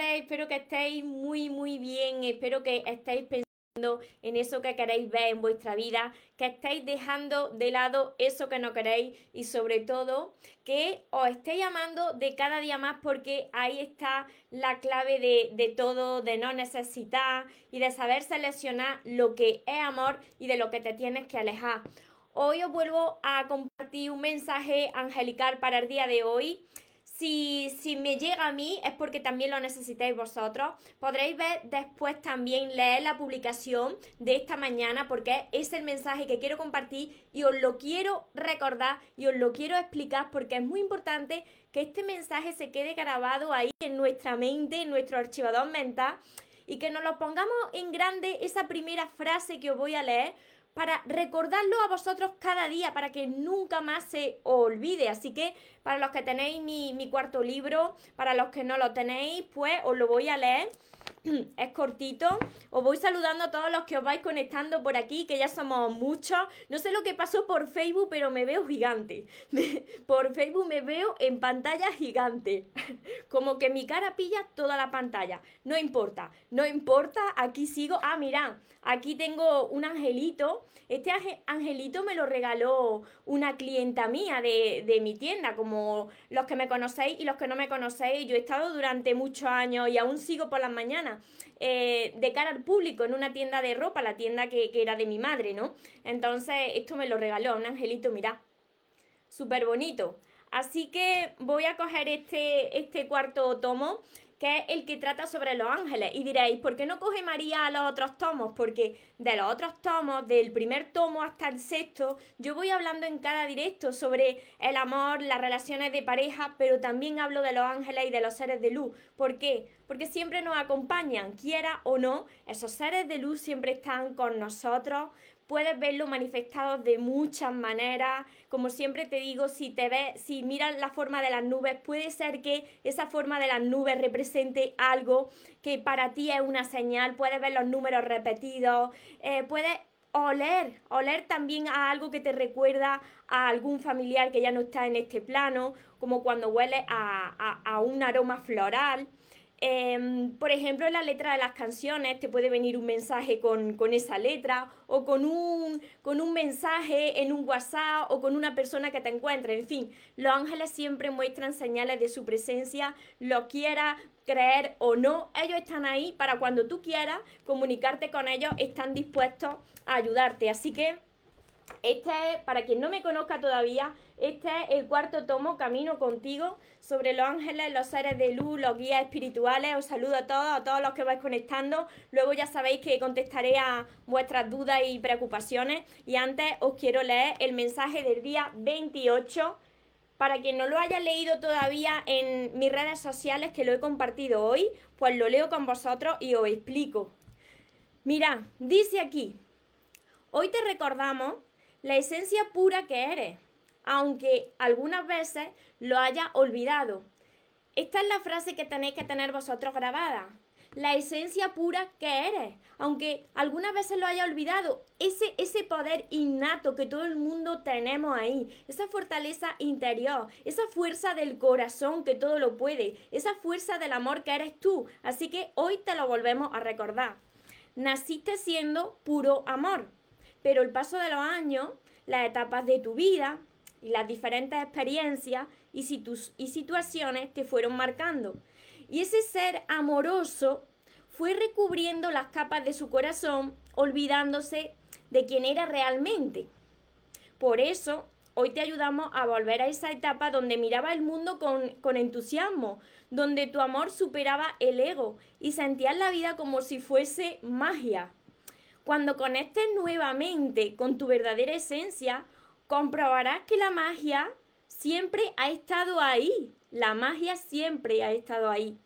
Espero que estéis muy muy bien, espero que estéis pensando en eso que queréis ver en vuestra vida, que estéis dejando de lado eso que no queréis y sobre todo que os estéis amando de cada día más porque ahí está la clave de, de todo, de no necesitar y de saber seleccionar lo que es amor y de lo que te tienes que alejar. Hoy os vuelvo a compartir un mensaje angelical para el día de hoy si, si, me llega a mí es porque también lo necesitáis vosotros. Podréis ver después también leer la publicación de esta mañana porque es el mensaje que quiero compartir y os lo quiero recordar y os lo quiero explicar porque es muy importante que este mensaje se quede grabado ahí en nuestra mente, en nuestro archivador mental y que nos lo pongamos en grande esa primera frase que os voy a leer para recordarlo a vosotros cada día, para que nunca más se olvide. Así que para los que tenéis mi, mi cuarto libro, para los que no lo tenéis, pues os lo voy a leer es cortito. Os voy saludando a todos los que os vais conectando por aquí, que ya somos muchos. No sé lo que pasó por Facebook, pero me veo gigante. por Facebook me veo en pantalla gigante. Como que mi cara pilla toda la pantalla. No importa, no importa, aquí sigo. Ah, mirad, aquí tengo un angelito. Este angelito me lo regaló una clienta mía de, de mi tienda, como los que me conocéis y los que no me conocéis. Yo he estado durante muchos años y aún sigo por las mañanas eh, de cara al público en una tienda de ropa, la tienda que, que, era de mi madre, ¿no? Entonces, esto me lo regaló un angelito, mirá, súper bonito. Así que voy a coger este, este cuarto tomo que es el que trata sobre los ángeles. Y diréis, ¿por qué no coge María a los otros tomos? Porque de los otros tomos, del primer tomo hasta el sexto, yo voy hablando en cada directo sobre el amor, las relaciones de pareja, pero también hablo de los ángeles y de los seres de luz. ¿Por qué? Porque siempre nos acompañan, quiera o no, esos seres de luz siempre están con nosotros, puedes verlo manifestado de muchas maneras. Como siempre te digo, si te ves, si miras la forma de las nubes, puede ser que esa forma de las nubes represente algo que para ti es una señal. Puedes ver los números repetidos, eh, puedes oler, oler también a algo que te recuerda a algún familiar que ya no está en este plano, como cuando huele a, a, a un aroma floral. Eh, por ejemplo, en la letra de las canciones te puede venir un mensaje con, con, esa letra o con un, con un mensaje en un WhatsApp o con una persona que te encuentre. En fin, los ángeles siempre muestran señales de su presencia, lo quieras creer o no, ellos están ahí para cuando tú quieras comunicarte con ellos, están dispuestos a ayudarte. Así que este es, para quien no me conozca todavía, este es el cuarto tomo, Camino contigo, sobre los ángeles, los seres de luz, los guías espirituales. Os saludo a todos, a todos los que vais conectando. Luego ya sabéis que contestaré a vuestras dudas y preocupaciones. Y antes os quiero leer el mensaje del día 28. Para quien no lo haya leído todavía en mis redes sociales, que lo he compartido hoy, pues lo leo con vosotros y os explico. Mirad, dice aquí, hoy te recordamos la esencia pura que eres, aunque algunas veces lo haya olvidado. Esta es la frase que tenéis que tener vosotros grabada. La esencia pura que eres, aunque algunas veces lo haya olvidado, ese, ese poder innato que todo el mundo tenemos ahí, esa fortaleza interior, esa fuerza del corazón que todo lo puede, esa fuerza del amor que eres tú. Así que hoy te lo volvemos a recordar. Naciste siendo puro amor, pero el paso de los años, las etapas de tu vida y las diferentes experiencias y, situaciones te fueron marcando. Y ese ser amoroso fue recubriendo las capas de su corazón, olvidándose de quién era realmente. Por eso, hoy te ayudamos a volver a esa etapa donde miraba el mundo con, con entusiasmo, donde tu amor superaba el ego y sentías la vida como si fuese magia. Cuando conectes nuevamente con tu verdadera esencia, comprobarás que la magia siempre ha estado ahí. La magia siempre ha estado ahí.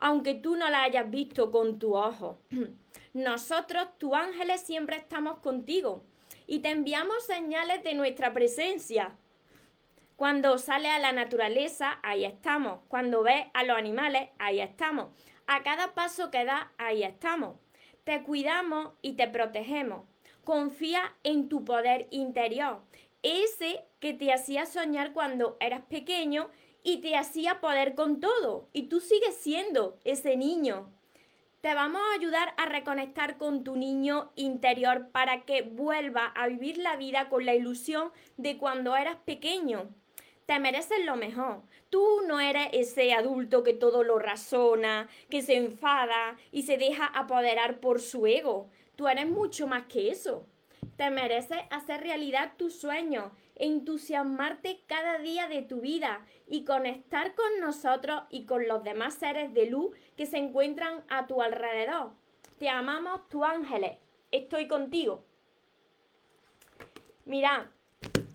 aunque tú no la hayas visto con tu ojo. Nosotros, tus ángeles, siempre estamos contigo y te enviamos señales de nuestra presencia. Cuando sales a la naturaleza, ahí estamos. Cuando ves a los animales, ahí estamos. A cada paso que das, ahí estamos. Te cuidamos y te protegemos. Confía en tu poder interior, ese que te hacía soñar cuando eras pequeño y te hacía poder con todo. Y tú sigues siendo ese niño. Te vamos a ayudar a reconectar con tu niño interior para que vuelva a vivir la vida con la ilusión de cuando eras pequeño te mereces lo mejor. Tú no eres ese adulto que todo lo razona, que se enfada y se deja apoderar por su ego. Tú eres mucho más que eso. Te mereces hacer realidad tus sueños, entusiasmarte cada día de tu vida y conectar con nosotros y con los demás seres de luz que se encuentran a tu alrededor. Te amamos, tu ángeles. Estoy contigo. Mira,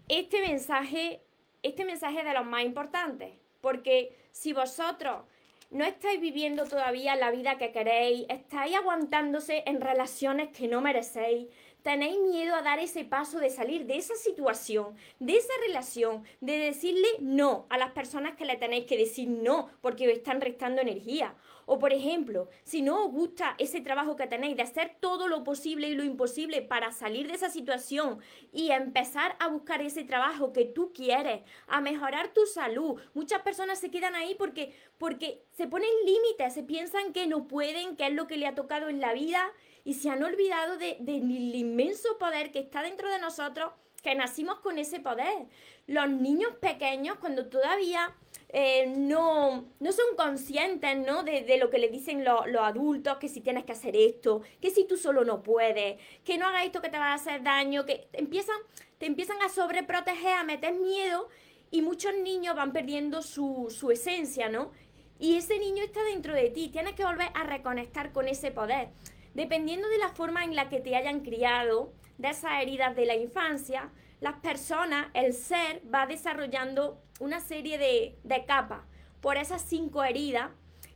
este mensaje este mensaje es de los más importantes, porque si vosotros no estáis viviendo todavía la vida que queréis, estáis aguantándose en relaciones que no merecéis, tenéis miedo a dar ese paso de salir de esa situación, de esa relación, de decirle no a las personas que le tenéis que decir no porque os están restando energía. O por ejemplo, si no os gusta ese trabajo que tenéis de hacer todo lo posible y lo imposible para salir de esa situación y empezar a buscar ese trabajo que tú quieres, a mejorar tu salud. Muchas personas se quedan ahí porque, porque se ponen límites, se piensan que no pueden, que es lo que le ha tocado en la vida y se han olvidado del de, inmenso poder que está dentro de nosotros, que nacimos con ese poder. Los niños pequeños, cuando todavía eh, no, no son conscientes ¿no? De, lo que le dicen los adultos, que si tienes que hacer esto, que si tú solo no puedes, que no hagas esto que te va a hacer daño, que te empiezan, te empiezan a sobreproteger, a meter miedo y muchos niños van perdiendo su, su esencia, ¿no? Y ese niño está dentro de ti, tienes que volver a reconectar con ese poder. Dependiendo de la forma en la que te hayan criado, de esas heridas de la infancia, las personas, el ser, va desarrollando una serie de, capas por esas cinco heridas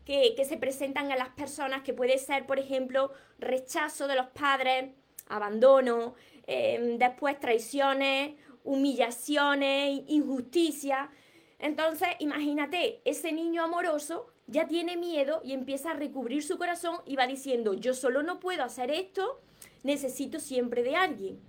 que, se presentan a las personas, que puede ser, por ejemplo, rechazo de los padres, abandono, em, después traiciones, humillaciones, injusticia. Entonces, imagínate, ese niño amoroso ya tiene miedo y empieza a recubrir su corazón y va diciendo, yo solo no puedo hacer esto, necesito siempre de alguien.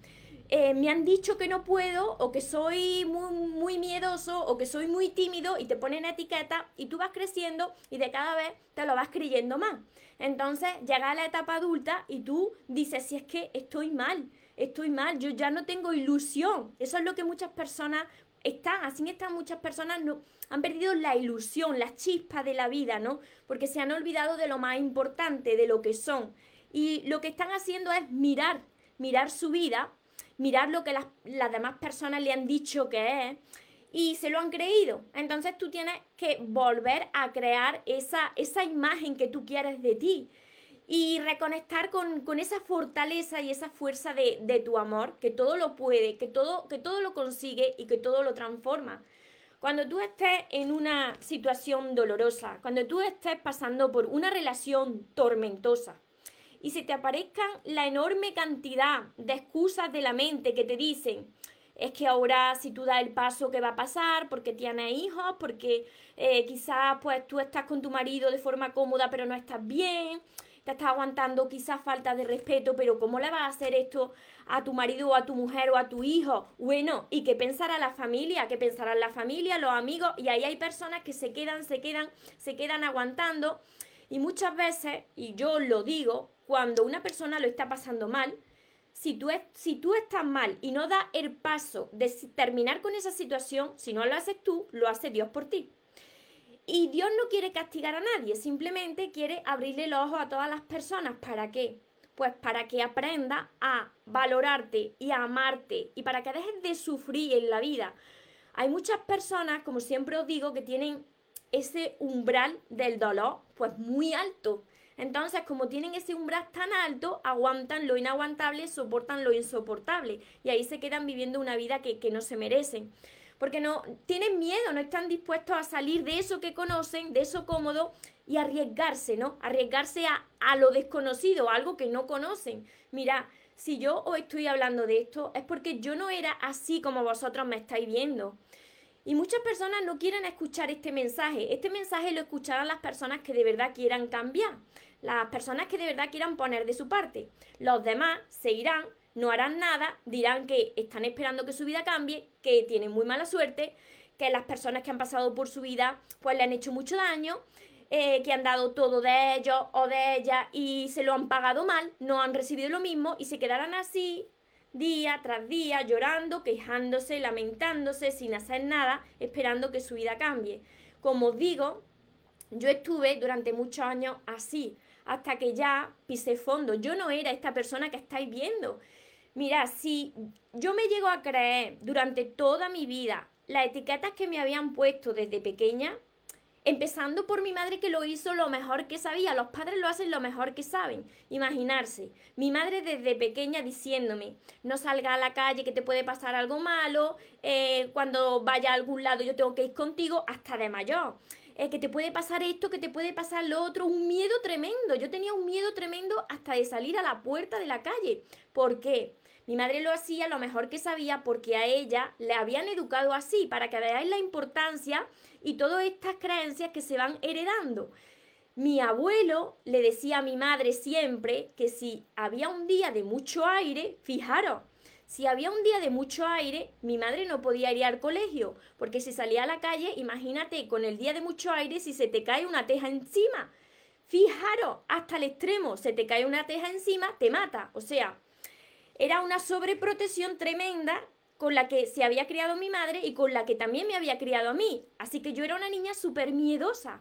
Eh, me han dicho que no puedo o que soy muy, muy miedoso o que soy muy tímido y te ponen etiqueta y tú vas creciendo y de cada vez te lo vas creyendo más. Entonces llega la etapa adulta y tú dices, si es que estoy mal, estoy mal, yo ya no tengo ilusión. Eso es lo que muchas personas están, así están muchas personas, no, han perdido la ilusión, la chispa de la vida, ¿no? Porque se han olvidado de lo más importante, de lo que son. Y lo que están haciendo es mirar, mirar su vida, mirar lo que las, las demás personas le han dicho que es y se lo han creído. Entonces tú tienes que volver a crear esa, esa imagen que tú quieres de ti y reconectar con, esa fortaleza y esa fuerza de, de, tu amor, que todo lo puede, que todo, que todo lo consigue y que todo lo transforma. Cuando tú estés en una situación dolorosa, cuando tú estés pasando por una relación tormentosa y se te aparezcan la enorme cantidad de excusas de la mente que te dicen, es que ahora si tú das el paso, ¿qué va a pasar? Porque tienes hijos, porque eh, quizás pues tú estás con tu marido de forma cómoda pero no estás bien, te estás aguantando quizás falta de respeto, pero ¿cómo le vas a hacer esto a tu marido o a tu mujer o a tu hijo? Bueno, ¿y qué pensará la familia? ¿Qué pensará la familia, los amigos? Y ahí hay personas que se quedan, se quedan, se quedan aguantando. Y muchas veces, y yo lo digo, cuando una persona lo está pasando mal, si tú, si tú estás mal y no das el paso de terminar con esa situación, si no lo haces tú, lo hace Dios por ti. Y Dios no quiere castigar a nadie, simplemente quiere abrirle los ojos a todas las personas. ¿Para qué? Pues para que aprenda a valorarte y a amarte y para que dejes de sufrir en la vida. Hay muchas personas, como siempre os digo, que tienen ese umbral del dolor pues muy alto. Entonces, como tienen ese umbral tan alto, aguantan lo inaguantable, soportan lo insoportable y ahí se quedan viviendo una vida que, que no se merecen. porque no tienen miedo, no están dispuestos a salir de eso que conocen, de eso cómodo y arriesgarse, ¿no? Arriesgarse a, a lo desconocido, a algo que no conocen. Mira, si yo os estoy hablando de esto es porque yo no era así como vosotros me estáis viendo. Y muchas personas no quieren escuchar este mensaje. Este mensaje lo escucharán las personas que de verdad quieran cambiar, las personas que de verdad quieran poner de su parte. Los demás se irán, no harán nada, dirán que están esperando que su vida cambie, que tienen muy mala suerte, que las personas que han pasado por su vida pues le han hecho mucho daño, eh, que han dado todo de ellos o de ellas y se lo han pagado mal, no han recibido lo mismo y se quedarán así día tras día llorando, quejándose, lamentándose, sin hacer nada, esperando que su vida cambie. Como os digo, yo estuve durante muchos años así, hasta que ya pisé fondo. Yo no era esta persona que estáis viendo. Mira, si yo me llego a creer durante toda mi vida las etiquetas que me habían puesto desde pequeña, Empezando por mi madre que lo hizo lo mejor que sabía. Los padres lo hacen lo mejor que saben. Imaginarse. Mi madre desde pequeña diciéndome, no salga a la calle que te puede pasar algo malo. Eh, cuando vaya a algún lado yo tengo que ir contigo hasta de mayor. Eh, que te puede pasar esto, que te puede pasar lo otro. Un miedo tremendo. Yo tenía un miedo tremendo hasta de salir a la puerta de la calle. ¿Por qué? Mi madre lo hacía lo mejor que sabía porque a ella le habían educado así, para que veáis la importancia y todas estas creencias que se van heredando. Mi abuelo le decía a mi madre siempre que si había un día de mucho aire, fijaros, si había un día de mucho aire, mi madre no podía ir al colegio, porque si salía a la calle, imagínate con el día de mucho aire si se te cae una teja encima. Fijaros, hasta el extremo, se te cae una teja encima, te mata. O sea, era una sobreprotección tremenda con la que se había criado mi madre y con la que también me había criado a mí. Así que yo era una niña súper miedosa.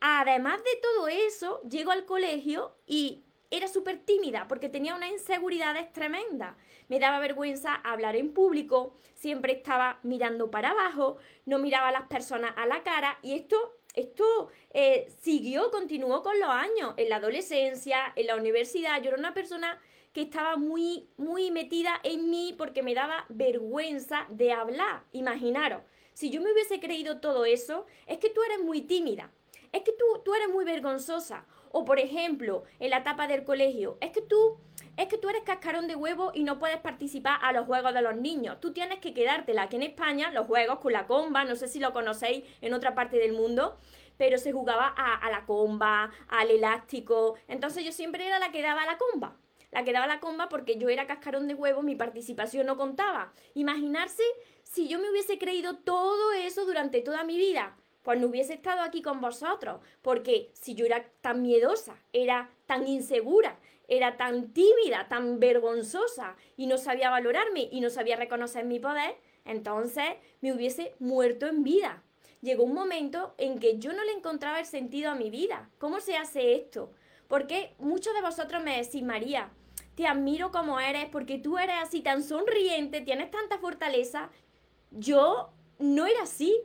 Además de todo eso, llego al colegio y era súper tímida porque tenía unas inseguridades tremendas. Me daba vergüenza hablar en público, siempre estaba mirando para abajo, no miraba a las personas a la cara y esto, esto eh, siguió, continuó con los años, en la adolescencia, en la universidad. Yo era una persona que estaba muy, muy metida en mí porque me daba vergüenza de hablar. Imaginaros, si yo me hubiese creído todo eso, es que tú eres muy tímida, es que tú, tú eres muy vergonzosa. O por ejemplo, en la etapa del colegio, es que tú es que tú eres cascarón de huevo y no puedes participar a los juegos de los niños. Tú tienes que quedártela. Aquí en España, los juegos con la comba, no sé si lo conocéis en otra parte del mundo, pero se jugaba a, a la comba, al elástico. Entonces yo siempre era la que daba la comba la que daba la comba porque yo era cascarón de huevo, mi participación no contaba. Imaginarse si yo me hubiese creído todo eso durante toda mi vida, pues no hubiese estado aquí con vosotros, porque si yo era tan miedosa, era tan insegura, era tan tímida, tan vergonzosa y no sabía valorarme y no sabía reconocer mi poder, entonces me hubiese muerto en vida. Llegó un momento en que yo no le encontraba el sentido a mi vida. ¿Cómo se hace esto? Porque muchos de vosotros me decís, María, te admiro como eres, porque tú eres así tan sonriente, tienes tanta fortaleza. Yo no era así,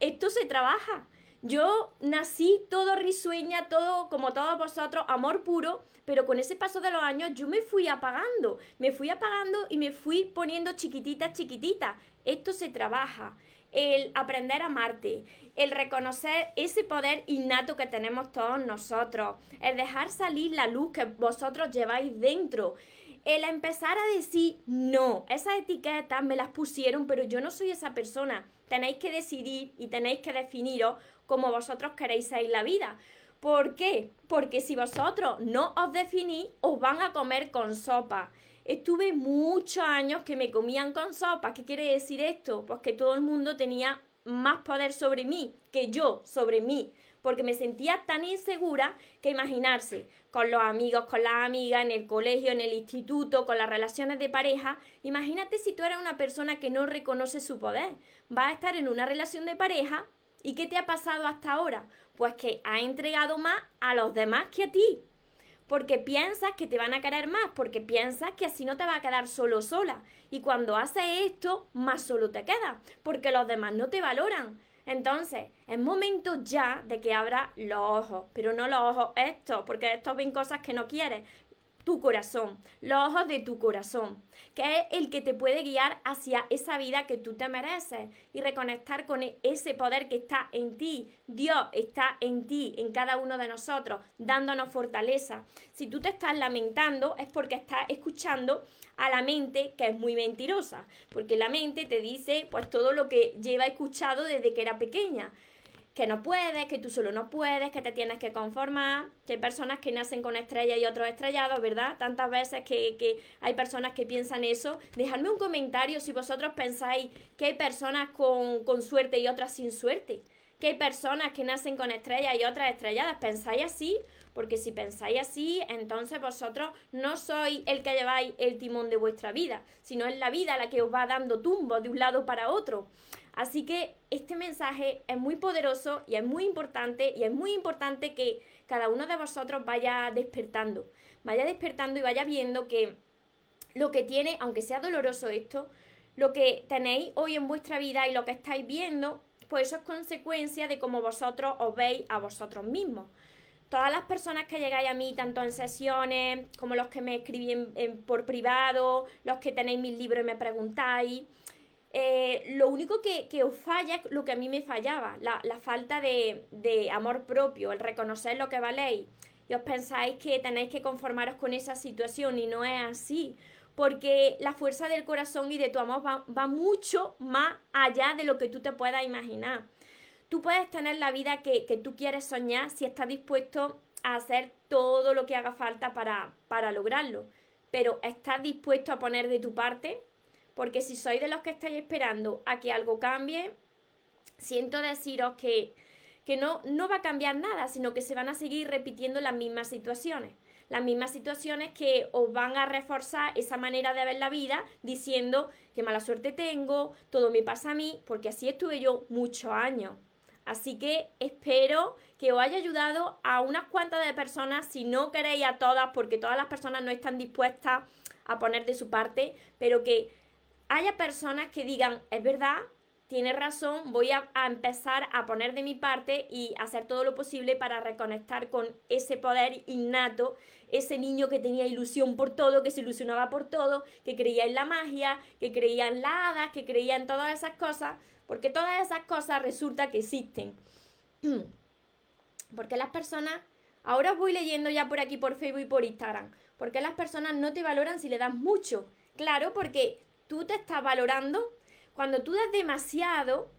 esto se trabaja. Yo nací todo risueña, todo como todos vosotros, amor puro, pero con ese paso de los años yo me fui apagando, me fui apagando y me fui poniendo chiquitita, chiquitita. Esto se trabaja el aprender a amarte, el reconocer ese poder innato que tenemos todos nosotros, el dejar salir la luz que vosotros lleváis dentro, el empezar a decir, no, esas etiquetas me las pusieron, pero yo no soy esa persona. Tenéis que decidir y tenéis que definiros como vosotros queréis ser la vida. ¿Por qué? Porque si vosotros no os definís, os van a comer con sopa. Estuve muchos años que me comían con sopa. ¿Qué quiere decir esto? Pues que todo el mundo tenía más poder sobre mí que yo sobre mí, porque me sentía tan insegura que imaginarse, con los amigos, con las amigas, en el colegio, en el instituto, con las relaciones de pareja, imagínate si tú eres una persona que no reconoce su poder. Vas a estar en una relación de pareja y ¿qué te ha pasado hasta ahora? Pues que ha entregado más a los demás que a ti porque piensas que te van a querer más, porque piensas que así no te va a quedar solo sola. Y cuando haces esto, más solo te quedas, porque los demás no te valoran. Entonces, es momento ya de que abra los ojos, pero no los ojos estos, porque estos ven cosas que no quieres. Tu corazón, los ojos de tu corazón, que es el que te puede guiar hacia esa vida que tú te mereces y reconectar con ese poder que está en ti. Dios está en ti, en cada uno de nosotros, dándonos fortaleza. Si tú te estás lamentando es porque estás escuchando a la mente que es muy mentirosa, porque la mente te dice pues todo lo que lleva escuchado desde que era pequeña que no puedes, que tú solo no puedes, que te tienes que conformar, que hay personas que nacen con estrellas y otros estrellados, ¿verdad? Tantas veces que, hay personas que piensan eso. Dejadme un comentario si vosotros pensáis que hay personas con, con suerte y otras sin suerte. Que hay personas que nacen con estrellas y otras estrelladas. ¿Pensáis así? Porque si pensáis así, entonces vosotros no sois el que lleváis el timón de vuestra vida, sino es la vida la que os va dando tumbos de un lado para otro. Así que este mensaje es muy poderoso y es muy importante y es muy importante que cada uno de vosotros vaya despertando, vaya despertando y vaya viendo que lo que tiene, aunque sea doloroso esto, lo que tenéis hoy en vuestra vida y lo que estáis viendo, pues eso es consecuencia de cómo vosotros os veis a vosotros mismos. Todas las personas que llegáis a mí, tanto en sesiones como los que me escribís por privado, los que tenéis mis libros y me preguntáis, eh, lo único que, os falla es lo que a mí me fallaba, la, falta de, amor propio, el reconocer lo que valéis. Y os pensáis que tenéis que conformaros con esa situación y no es así, porque la fuerza del corazón y de tu amor va, mucho más allá de lo que tú te puedas imaginar. Tú puedes tener la vida que, que tú quieres soñar si estás dispuesto a hacer todo lo que haga falta para, para lograrlo, pero estás dispuesto a poner de tu parte porque si sois de los que estáis esperando a que algo cambie, siento deciros que, que no, no va a cambiar nada, sino que se van a seguir repitiendo las mismas situaciones. Las mismas situaciones que os van a reforzar esa manera de ver la vida diciendo que mala suerte tengo, todo me pasa a mí, porque así estuve yo muchos años. Así que espero que os haya ayudado a unas cuantas de personas, si no queréis a todas, porque todas las personas no están dispuestas a poner de su parte, pero que haya personas que digan, es verdad, tiene razón, voy a, empezar a poner de mi parte y hacer todo lo posible para reconectar con ese poder innato, ese niño que tenía ilusión por todo, que se ilusionaba por todo, que creía en la magia, que creía en las hadas, que creía en todas esas cosas, porque todas esas cosas resulta que existen. Porque las personas, ahora os voy leyendo ya por aquí por Facebook y por Instagram, porque las personas no te valoran si le das mucho. Claro, porque tú te estás valorando, cuando tú das demasiado,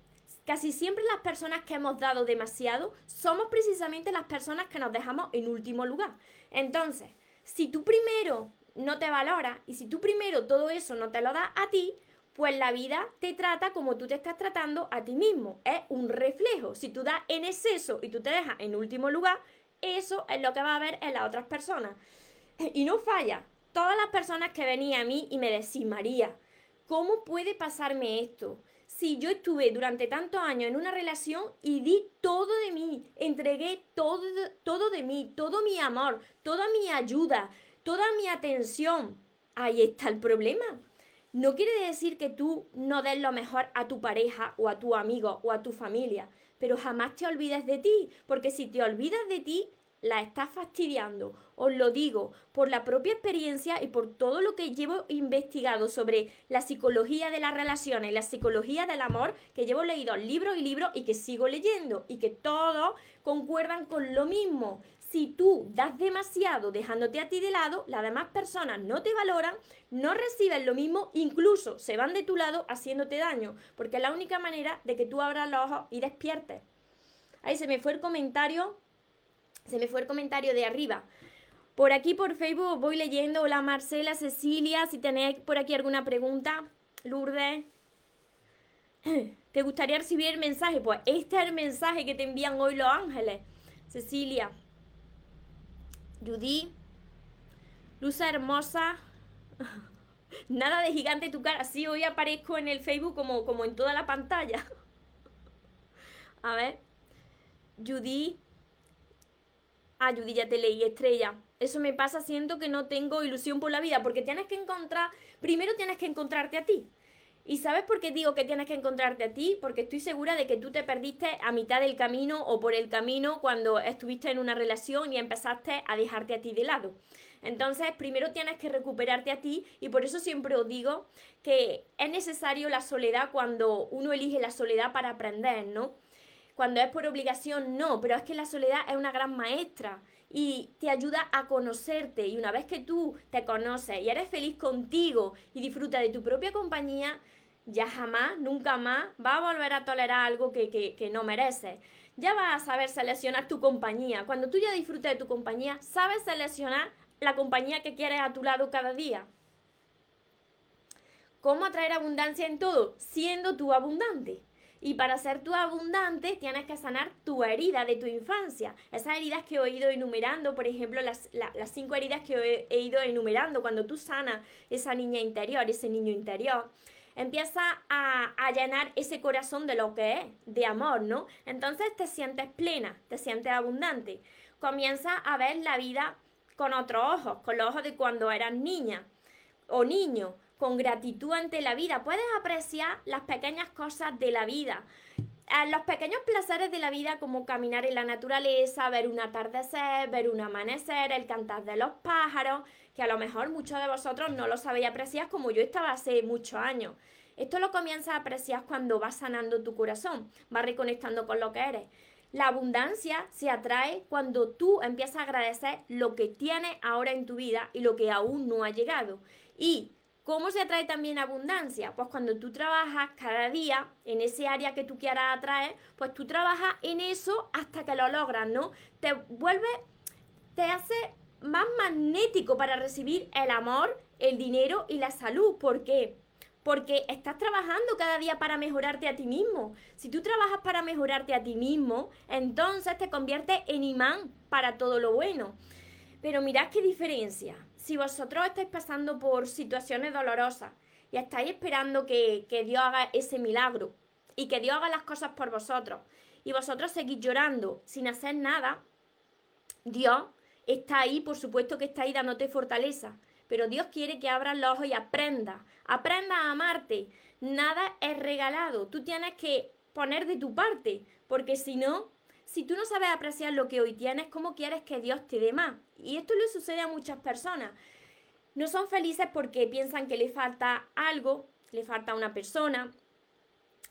casi siempre las personas que hemos dado demasiado somos precisamente las personas que nos dejamos en último lugar. Entonces, si tú primero no te valoras y si tú primero todo eso no te lo das a ti, pues la vida te trata como tú te estás tratando a ti mismo. Es un reflejo. Si tú das en exceso y tú te dejas en último lugar, eso es lo que va a haber en las otras personas. Y no falla. Todas las personas que venían a mí y me decían, María, ¿Cómo puede pasarme esto? Si yo estuve durante tantos años en una relación y di todo de mí, entregué todo, todo de mí, todo mi amor, toda mi ayuda, toda mi atención, ahí está el problema. No quiere decir que tú no des lo mejor a tu pareja o a tu amigo o a tu familia, pero jamás te olvides de ti, porque si te olvidas de ti, la estás fastidiando. Os lo digo por la propia experiencia y por todo lo que llevo investigado sobre la psicología de las relaciones, la psicología del amor, que llevo leído libros y libros y que sigo leyendo y que todos concuerdan con lo mismo. Si tú das demasiado dejándote a ti de lado, las demás personas no te valoran, no reciben lo mismo, incluso se van de tu lado haciéndote daño, porque es la única manera de que tú abras los ojos y despiertes. Ahí se me fue el comentario se me fue el comentario de arriba. Por aquí por Facebook voy leyendo. Hola Marcela, Cecilia, si tenéis por aquí alguna pregunta. Lourdes. ¿Te gustaría recibir el mensaje? Pues este es el mensaje que te envían hoy los ángeles. Cecilia. Judy. Luz hermosa. Nada de gigante tu cara. Sí, hoy aparezco en el Facebook como, como en toda la pantalla. A ver. Judy. Ah, Judy, ya te leí, estrella. Eso me pasa, siento que no tengo ilusión por la vida, porque tienes que encontrar, primero tienes que encontrarte a ti. ¿Y sabes por qué digo que tienes que encontrarte a ti? Porque estoy segura de que tú te perdiste a mitad del camino o por el camino cuando estuviste en una relación y empezaste a dejarte a ti de lado. Entonces, primero tienes que recuperarte a ti y por eso siempre os digo que es necesario la soledad cuando uno elige la soledad para aprender, ¿no? Cuando es por obligación, no, pero es que la soledad es una gran maestra y te ayuda a conocerte. Y una vez que tú te conoces y eres feliz contigo y disfrutas de tu propia compañía, ya jamás, nunca más va a volver a tolerar algo que, que, no mereces. Ya vas a saber seleccionar tu compañía. Cuando tú ya disfrutes de tu compañía, sabes seleccionar la compañía que quieres a tu lado cada día. ¿Cómo atraer abundancia en todo? Siendo tú abundante. Y para ser tú abundante tienes que sanar tu herida de tu infancia. Esas heridas que he ido enumerando, por ejemplo, las, las cinco heridas que he ido enumerando, cuando tú sanas esa niña interior, ese niño interior, empieza a, a, llenar ese corazón de lo que es, de amor, ¿no? Entonces te sientes plena, te sientes abundante. Comienza a ver la vida con otros ojos, con los ojos de cuando eras niña o niño, con gratitud ante la vida. Puedes apreciar las pequeñas cosas de la vida. Los pequeños placeres de la vida como caminar en la naturaleza, ver un atardecer, ver un amanecer, el cantar de los pájaros, que a lo mejor muchos de vosotros no lo sabéis apreciar como yo estaba hace muchos años. Esto lo comienzas a apreciar cuando vas sanando tu corazón, vas reconectando con lo que eres. La abundancia se atrae cuando tú empiezas a agradecer lo que tienes ahora en tu vida y lo que aún no ha llegado. Y ¿Cómo se atrae también abundancia? Pues cuando tú trabajas cada día en ese área que tú quieras atraer, pues tú trabajas en eso hasta que lo logras, ¿no? Te vuelve, te hace más magnético para recibir el amor, el dinero y la salud. ¿Por qué? Porque estás trabajando cada día para mejorarte a ti mismo. Si tú trabajas para mejorarte a ti mismo, entonces te conviertes en imán para todo lo bueno. Pero mirad qué diferencia. Si vosotros estáis pasando por situaciones dolorosas y estáis esperando que, que Dios haga ese milagro y que Dios haga las cosas por vosotros y vosotros seguís llorando sin hacer nada, Dios está ahí, por supuesto que está ahí dándote fortaleza, pero Dios quiere que abras los ojos y aprendas, aprenda a amarte. Nada es regalado, tú tienes que poner de tu parte, porque si no, si tú no sabes apreciar lo que hoy tienes, ¿cómo quieres que Dios te dé más? Y esto le sucede a muchas personas. No son felices porque piensan que le falta algo, le falta una persona,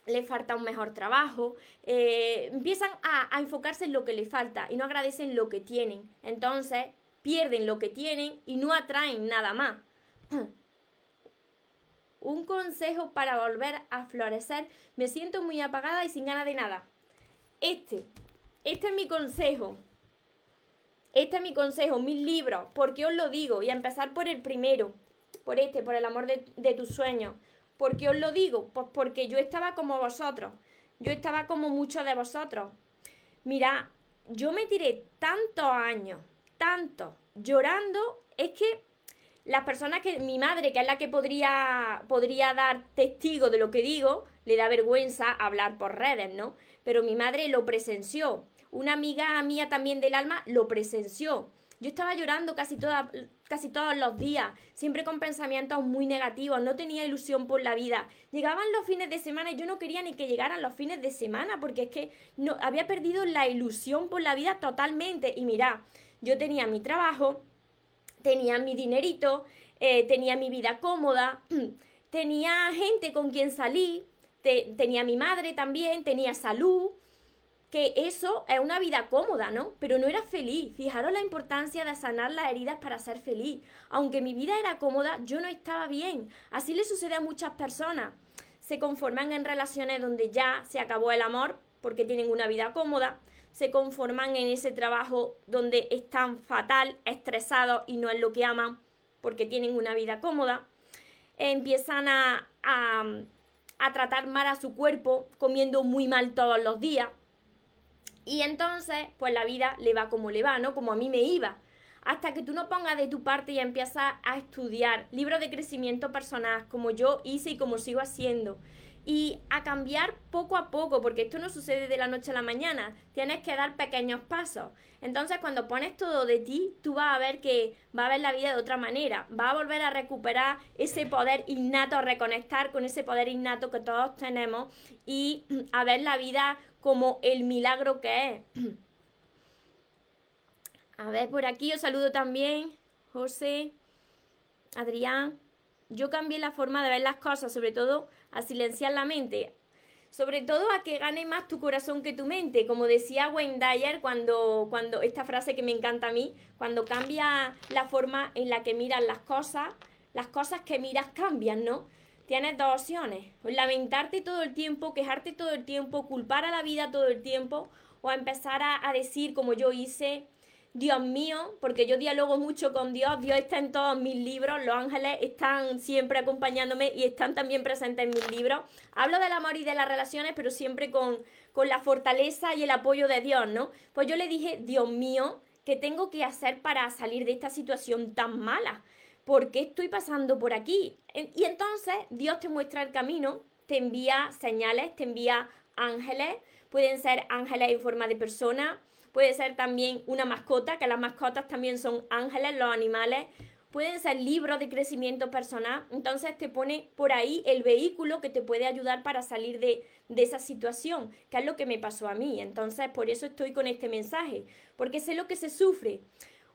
le falta un mejor trabajo, eh, empiezan a, a enfocarse en lo que le falta y no agradecen lo que tienen. Entonces pierden lo que tienen y no atraen nada más. Un consejo para volver a florecer. Me siento muy apagada y sin ganas de nada. Este, este es mi consejo. Este es mi consejo, mis libros. ¿Por qué os lo digo? Y a empezar por el primero, por este, por el amor de, tus sueños. ¿Por qué os lo digo? Pues porque yo estaba como vosotros. Yo estaba como muchos de vosotros. Mira, yo me tiré tantos años, tantos, llorando. Es que las personas que, mi madre, que es la que podría, podría dar testigo de lo que digo, le da vergüenza hablar por redes, ¿no? Pero mi madre lo presenció. Una amiga mía también del alma lo presenció. Yo estaba llorando casi, casi todos los días, siempre con pensamientos muy negativos, no tenía ilusión por la vida. Llegaban los fines de semana y yo no quería ni que llegaran los fines de semana porque es que no, había perdido la ilusión por la vida totalmente. Y mira, yo tenía mi trabajo, tenía mi dinerito, eh, tenía mi vida cómoda, tenía gente con quien salir, tenía mi madre también, tenía salud que eso es una vida cómoda, ¿no? Pero no era feliz. Fijaros la importancia de sanar las heridas para ser feliz. Aunque mi vida era cómoda, yo no estaba bien. Así le sucede a muchas personas. Se conforman en relaciones donde ya se acabó el amor porque tienen una vida cómoda. Se conforman en ese trabajo donde están fatal, estresados y no es lo que aman porque tienen una vida cómoda. Empiezan a, a, a tratar mal a su cuerpo comiendo muy mal todos los días y entonces, pues la vida le va como le va, ¿no? Como a mí me iba. Hasta que tú no pongas de tu parte y empiezas a estudiar libros de crecimiento personal, como yo hice y como sigo haciendo. y a cambiar poco a poco, porque esto no sucede de la noche a la mañana, tienes que dar pequeños pasos. Entonces cuando pones todo de ti, tú vas a ver que va a ver la vida de otra manera, va a volver a recuperar ese poder innato, a reconectar con ese poder innato que todos tenemos y a ver la vida como el milagro que es. A ver, por aquí os saludo también, José, Adrián. Yo cambié la forma de ver las cosas, sobre todo a silenciar la mente, sobre todo a que gane más tu corazón que tu mente, como decía Wayne Dyer cuando, cuando esta frase que me encanta a mí, cuando cambia la forma en la que miras las cosas, las cosas que miras cambian, ¿no? Tienes dos opciones, lamentarte todo el tiempo, quejarte todo el tiempo, culpar a la vida todo el tiempo, o empezar a, a decir como yo hice, Dios mío, porque yo dialogo mucho con Dios, Dios está en todos mis libros, los ángeles están siempre acompañándome y están también presentes en mis libros. Hablo del amor y de las relaciones, pero siempre con, con la fortaleza y el apoyo de Dios, ¿no? Pues yo le dije, Dios mío, ¿qué tengo que hacer para salir de esta situación tan mala? ¿Por qué estoy pasando por aquí? Y entonces Dios te muestra el camino, te envía señales, te envía ángeles, pueden ser ángeles en forma de persona, puede ser también una mascota, que las mascotas también son ángeles, los animales, pueden ser libros de crecimiento personal, entonces te pone por ahí el vehículo que te puede ayudar para salir de, de esa situación, que es lo que me pasó a mí, entonces por eso estoy con este mensaje, porque sé lo que se sufre.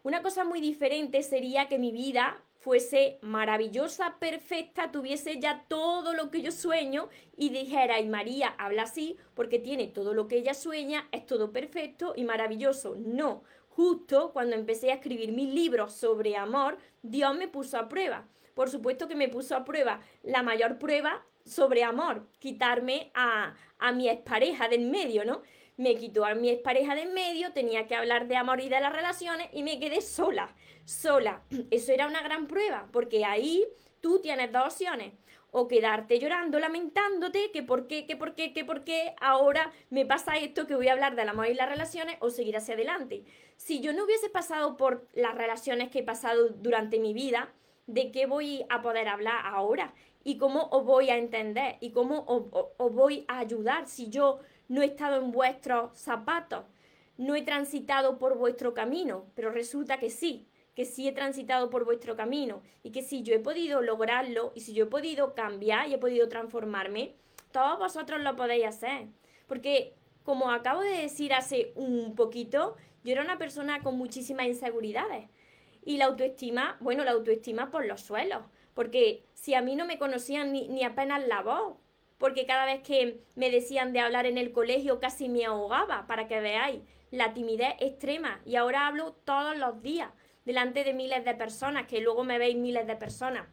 Una cosa muy diferente sería que mi vida fuese maravillosa, perfecta, tuviese ya todo lo que yo sueño y dijera, y María habla así porque tiene todo lo que ella sueña, es todo perfecto y maravilloso. No, justo cuando empecé a escribir mis libros sobre amor, Dios me puso a prueba. Por supuesto que me puso a prueba la mayor prueba sobre amor, quitarme a, a mi expareja del medio, ¿no? Me quitó a mi expareja de en medio, tenía que hablar de amor y de las relaciones y me quedé sola sola. Eso era una gran prueba, porque ahí tú tienes dos opciones. O quedarte llorando, lamentándote, que por qué, que por qué, que por qué ahora me pasa esto, que voy a hablar del amor y las relaciones, o seguir hacia adelante. Si yo no hubiese pasado por las relaciones que he pasado durante mi vida, ¿de qué voy a poder hablar ahora? ¿Y cómo os voy a entender? ¿Y cómo os voy a ayudar si yo no he estado en vuestros zapatos? No he transitado por vuestro camino, pero resulta que sí, que sí he transitado por vuestro camino y que si yo he podido lograrlo y si yo he podido cambiar y he podido transformarme, todos vosotros lo podéis hacer. Porque como acabo de decir hace un poquito, yo era una persona con muchísimas inseguridades. Y la autoestima, bueno, la autoestima por los suelos. Porque si a mí no me conocían ni, ni apenas la voz, porque cada vez que me decían de hablar en el colegio casi me ahogaba, para que veáis, la timidez extrema. Y ahora hablo todos los días delante de miles de personas, que luego me veis miles de personas.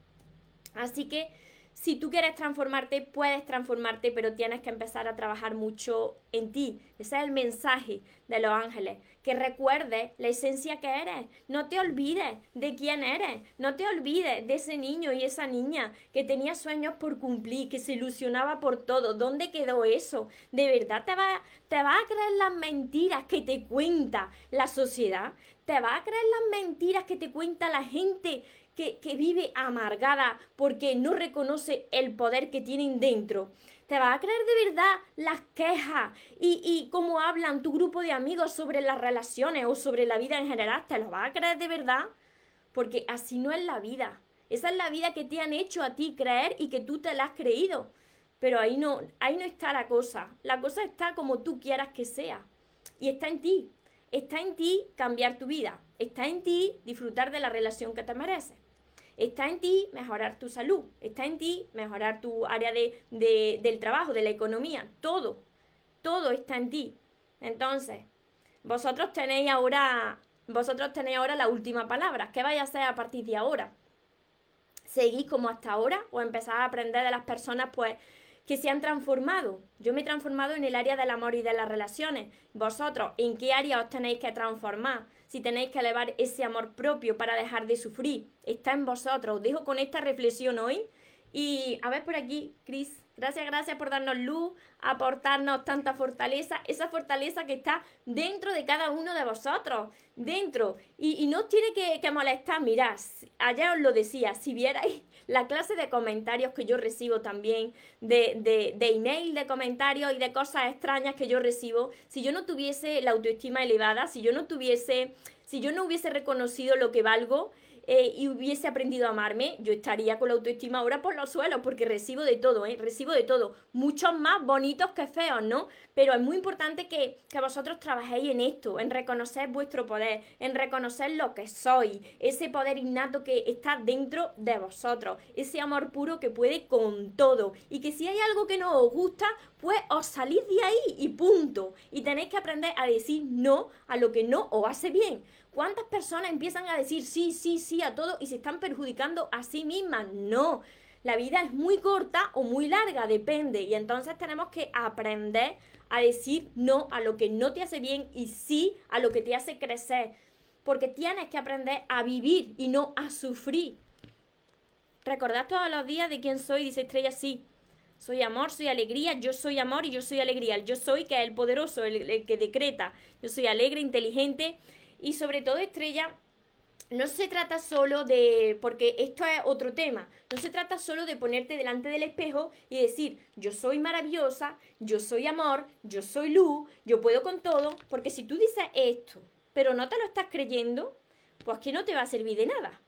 Así que si tú quieres transformarte, puedes transformarte, pero tienes que empezar a trabajar mucho en ti. Ese es el mensaje de los ángeles. Que recuerdes la esencia que eres. No te olvides de quién eres. No te olvides de ese niño y esa niña que tenía sueños por cumplir, que se ilusionaba por todo. ¿Dónde quedó eso? ¿De verdad te vas te va a creer las mentiras que te cuenta la sociedad? ¿Te va a creer las mentiras que te cuenta la gente que, vive amargada porque no reconoce el poder que tienen dentro? ¿Te va a creer de verdad las quejas y, y cómo hablan tu grupo de amigos sobre las relaciones o sobre la vida en general? ¿Te lo va a creer de verdad? Porque así no es la vida. Esa es la vida que te han hecho a ti creer y que tú te la has creído. Pero ahí no, ahí no está la cosa. La cosa está como tú quieras que sea. Y está en ti. Está en ti cambiar tu vida. Está en ti disfrutar de la relación que te mereces. Está en ti mejorar tu salud. Está en ti mejorar tu área de, del trabajo, de la economía. Todo. Todo está en ti. Entonces, vosotros tenéis ahora, vosotros tenéis ahora la última palabra. ¿Qué vais a hacer a partir de ahora? ¿Seguís como hasta ahora o empezar a aprender de las personas pues que se han transformado. Yo me he transformado en el área del amor y de las relaciones. Vosotros, ¿en qué área os tenéis que transformar? Si tenéis que elevar ese amor propio para dejar de sufrir, está en vosotros. Os dejo con esta reflexión hoy. Y a ver por aquí, Cris. Gracias, gracias por darnos luz, aportarnos tanta fortaleza, esa fortaleza que está dentro de cada uno de vosotros, dentro. Y, no tiene que, que molestar, mirad, ayer os lo decía, si vierais la clase de comentarios que yo recibo también, de, de, de email, de comentarios y de cosas extrañas que yo recibo, si yo no tuviese la autoestima elevada, si yo no tuviese, si yo no hubiese reconocido lo que valgo, eh, y hubiese aprendido a amarme, yo estaría con la autoestima ahora por los suelos, porque recibo de todo, ¿eh? Recibo de todo. Muchos más bonitos que feos, ¿no? Pero es muy importante que, que vosotros trabajéis en esto, en reconocer vuestro poder, en reconocer lo que sois, ese poder innato que está dentro de vosotros, ese amor puro que puede con todo. Y que si hay algo que no os gusta, pues os salís de ahí y punto. Y tenéis que aprender a decir no a lo que no os hace bien. ¿Cuántas personas empiezan a decir sí, sí, sí a todo y se están perjudicando a sí mismas? No. La vida es muy corta o muy larga, depende. Y entonces tenemos que aprender a decir no a lo que no te hace bien y sí a lo que te hace crecer. Porque tienes que aprender a vivir y no a sufrir. Recordad todos los días de quién soy, dice Estrella, sí. Soy amor, soy alegría, yo soy amor y yo soy alegría. yo soy que es el poderoso, el, el que decreta. Yo soy alegre, inteligente y sobre todo Estrella, no se trata solo de, porque esto es otro tema, no se trata solo de ponerte delante del espejo y decir, yo soy maravillosa, yo soy amor, yo soy luz, yo puedo con todo, porque si tú dices esto, pero no te lo estás creyendo, pues que no te va a servir de nada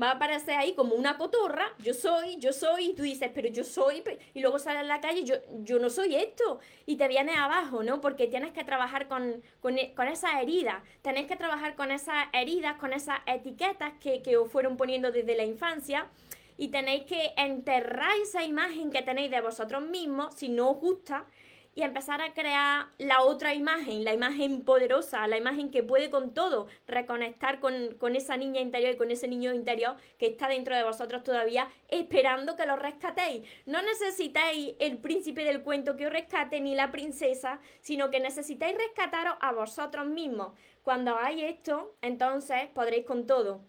va a aparecer ahí como una cotorra, yo soy, yo soy, y tú dices, pero yo soy, y luego sales a la calle, yo, yo no soy esto, y te vienes abajo, ¿no? Porque tienes que trabajar con, con, e, con esas heridas, tenés que trabajar con esas heridas, con esas etiquetas que, que os fueron poniendo desde la infancia, y tenéis que enterrar esa imagen que tenéis de vosotros mismos, si no os gusta, y empezar a crear la otra imagen, la imagen poderosa, la imagen que puede con todo, reconectar con, con, esa niña interior y con ese niño interior que está dentro de vosotros todavía, esperando que lo rescatéis. No necesitáis el príncipe del cuento que os rescate ni la princesa, sino que necesitáis rescataros a vosotros mismos. Cuando hagáis esto, entonces podréis con todo.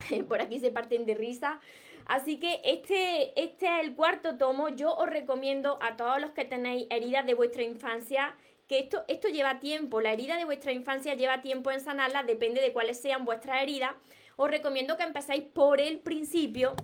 Por aquí se parten de risa. Así que este, este es el cuarto tomo. Yo os recomiendo a todos los que tenéis heridas de vuestra infancia que esto, esto lleva tiempo. La herida de vuestra infancia lleva tiempo en sanarla, depende de cuáles sean vuestras heridas. Os recomiendo que empecéis por el principio,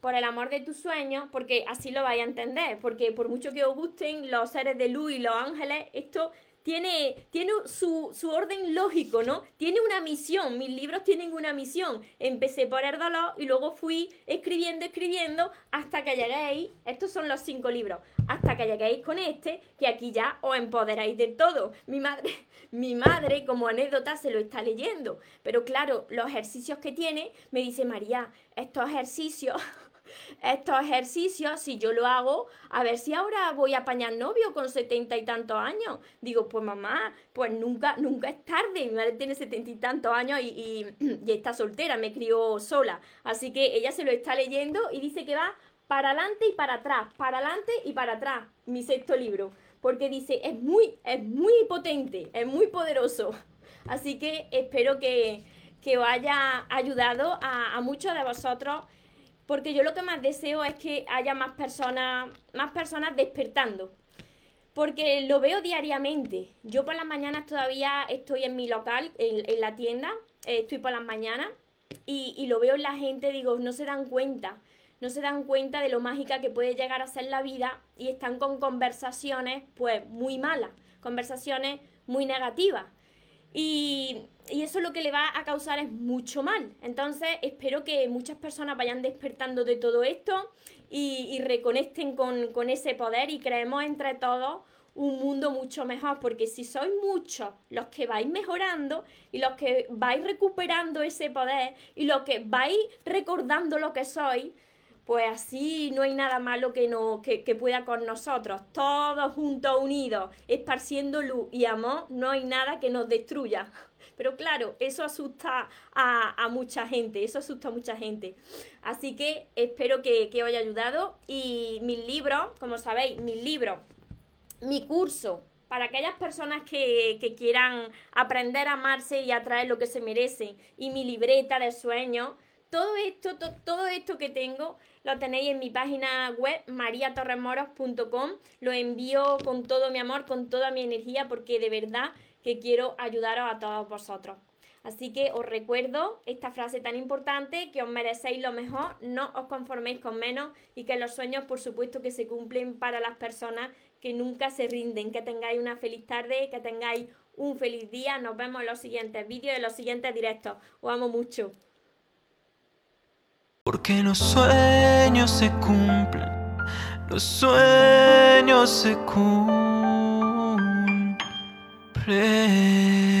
por el amor de tus sueños, porque así lo vais a entender. Porque por mucho que os gusten los seres de luz y los ángeles, esto tiene, tiene su, su, orden lógico, ¿no? Tiene una misión, mis libros tienen una misión. Empecé por el dolor y luego fui escribiendo, escribiendo hasta que lleguéis, estos son los cinco libros, hasta que lleguéis con este, que aquí ya os empoderáis del todo. Mi madre, mi madre como anécdota se lo está leyendo, pero claro, los ejercicios que tiene, me dice María, estos ejercicios estos ejercicios, si yo lo hago, a ver si ahora voy a apañar novio con setenta y tantos años. Digo, pues mamá, pues nunca, nunca es tarde. Mi madre tiene setenta y tantos años y, y, está soltera, me crió sola. Así que ella se lo está leyendo y dice que va para adelante y para atrás, para adelante y para atrás, mi sexto libro. Porque dice, es muy, es muy potente, es muy poderoso. Así que espero que, que os haya ayudado a, a muchos de vosotros porque yo lo que más deseo es que haya más personas, más personas despertando. Porque lo veo diariamente. Yo por las mañanas todavía estoy en mi local, en, la tienda, eh, estoy por las mañanas y, lo veo en la gente, digo, no se dan cuenta, no se dan cuenta de lo mágica que puede llegar a ser la vida y están con conversaciones pues muy malas, conversaciones muy negativas. Y, y eso lo que le va a causar es mucho mal. Entonces espero que muchas personas vayan despertando de todo esto y, reconecten con, con, ese poder y creemos entre todos un mundo mucho mejor, porque si sois muchos los que vais mejorando y los que vais recuperando ese poder y los que vais recordando lo que sois, pues así no hay nada malo que, no, que, pueda con nosotros. Todos juntos, unidos, esparciendo luz y amor, no hay nada que nos destruya. Pero claro, eso asusta a, a mucha gente, eso asusta a mucha gente. Así que espero que, que os haya ayudado y mis libros, como sabéis, mis libros, mi curso, para aquellas personas que, que, quieran aprender a amarse y atraer lo que se merecen, y mi libreta de sueños, todo esto, to, todo esto que tengo lo tenéis en mi página web mariatorremoros.com. Lo envío con todo mi amor, con toda mi energía, porque de verdad que quiero ayudaros a todos vosotros. Así que os recuerdo esta frase tan importante, que os merecéis lo mejor, no os conforméis con menos y que los sueños por supuesto que se cumplen para las personas que nunca se rinden, que tengáis una feliz tarde, que tengáis un feliz día, nos vemos en los siguientes vídeos, en los siguientes directos, os amo mucho. Porque los sueños se cumplen, los sueños se cumplen. pray.